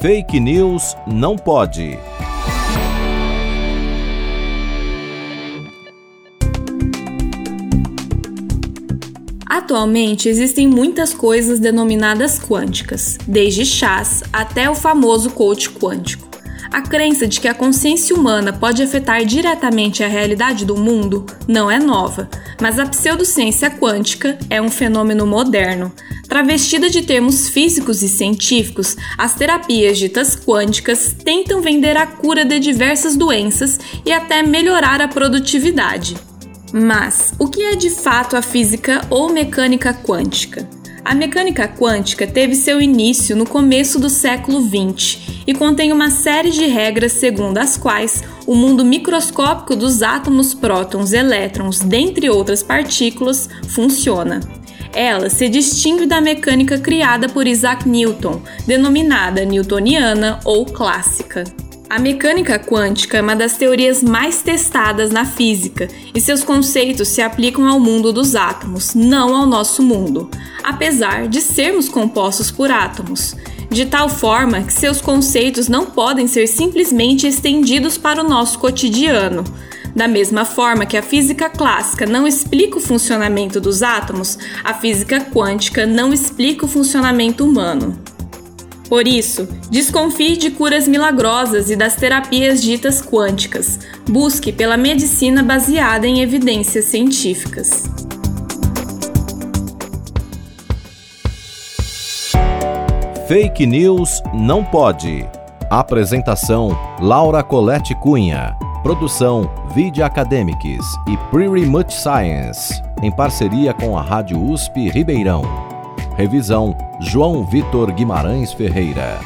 Fake News não pode. Atualmente existem muitas coisas denominadas quânticas, desde chás até o famoso coach quântico. A crença de que a consciência humana pode afetar diretamente a realidade do mundo não é nova, mas a pseudociência quântica é um fenômeno moderno. Travestida de termos físicos e científicos, as terapias ditas quânticas tentam vender a cura de diversas doenças e até melhorar a produtividade. Mas o que é de fato a física ou mecânica quântica? A mecânica quântica teve seu início no começo do século XX e contém uma série de regras segundo as quais o mundo microscópico dos átomos, prótons, elétrons, dentre outras partículas, funciona. Ela se distingue da mecânica criada por Isaac Newton, denominada newtoniana ou clássica. A mecânica quântica é uma das teorias mais testadas na física e seus conceitos se aplicam ao mundo dos átomos, não ao nosso mundo, apesar de sermos compostos por átomos, de tal forma que seus conceitos não podem ser simplesmente estendidos para o nosso cotidiano. Da mesma forma que a física clássica não explica o funcionamento dos átomos, a física quântica não explica o funcionamento humano. Por isso, desconfie de curas milagrosas e das terapias ditas quânticas. Busque pela medicina baseada em evidências científicas. Fake News não pode. Apresentação: Laura Colette Cunha. Produção: Vide Academics e Pretty Much Science, em parceria com a Rádio USP Ribeirão. Revisão: João Vitor Guimarães Ferreira.